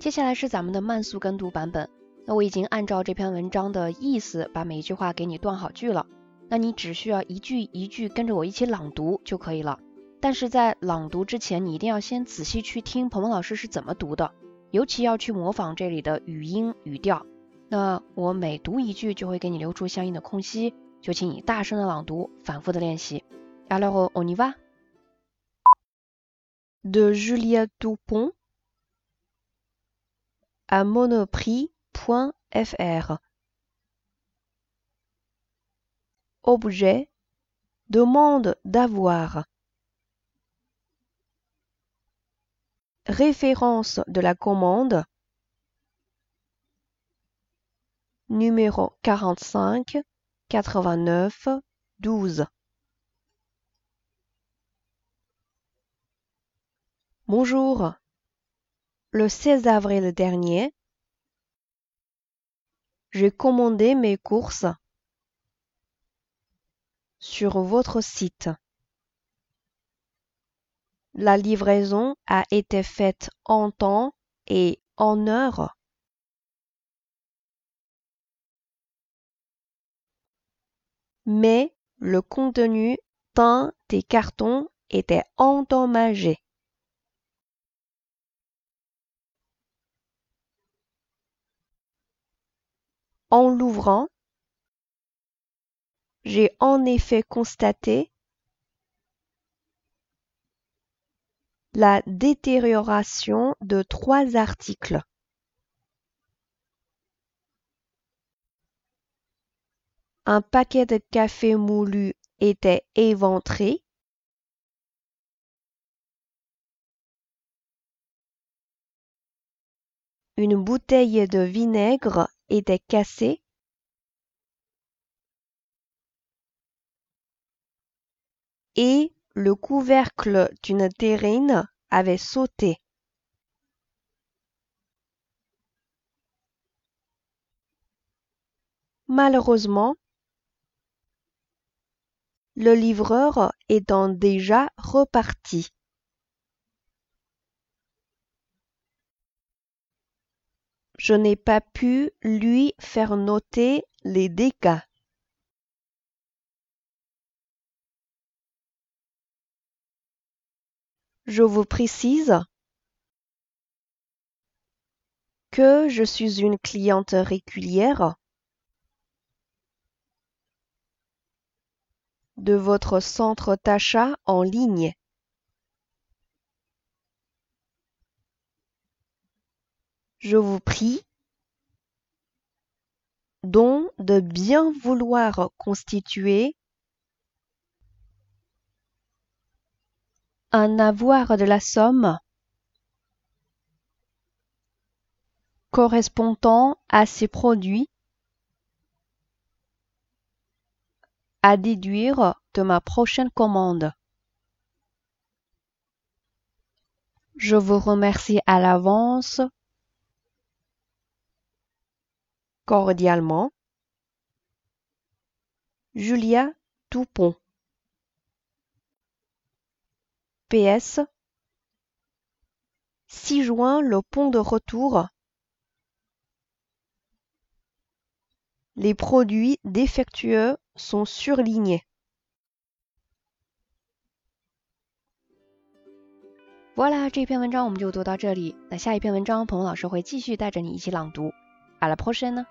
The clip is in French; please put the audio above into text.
接下来是咱们的慢速跟读版本。那我已经按照这篇文章的意思把每一句话给你断好句了。那你只需要一句一句跟着我一起朗读就可以了。但是在朗读之前，你一定要先仔细去听鹏鹏老师是怎么读的，尤其要去模仿这里的语音语调。那我每读一句就会给你留出相应的空隙，就请你大声的朗读，反复的练习。Alors on y va. De Julia Dupont à Monoprix.fr Objet demande d'avoir. Référence de la commande. Numéro 45 89 12 Bonjour. Le 16 avril dernier, j'ai commandé mes courses sur votre site. La livraison a été faite en temps et en heure. Mais le contenu d'un des cartons était endommagé. En l'ouvrant, j'ai en effet constaté la détérioration de trois articles. Un paquet de café moulu était éventré. Une bouteille de vinaigre était cassée. Et le couvercle d'une terrine avait sauté. Malheureusement, le livreur étant déjà reparti. Je n'ai pas pu lui faire noter les dégâts. Je vous précise que je suis une cliente régulière de votre centre d'achat en ligne. Je vous prie donc de bien vouloir constituer un avoir de la somme correspondant à ces produits à déduire de ma prochaine commande. Je vous remercie à l'avance cordialement Julia Toupon. PS 6 juin le pont de retour. Les produits défectueux sont surlignés. Voilà，这篇文章我们就读到这里。那下一篇文章，鹏鹏老师会继续带着你一起朗读。À la prochaine！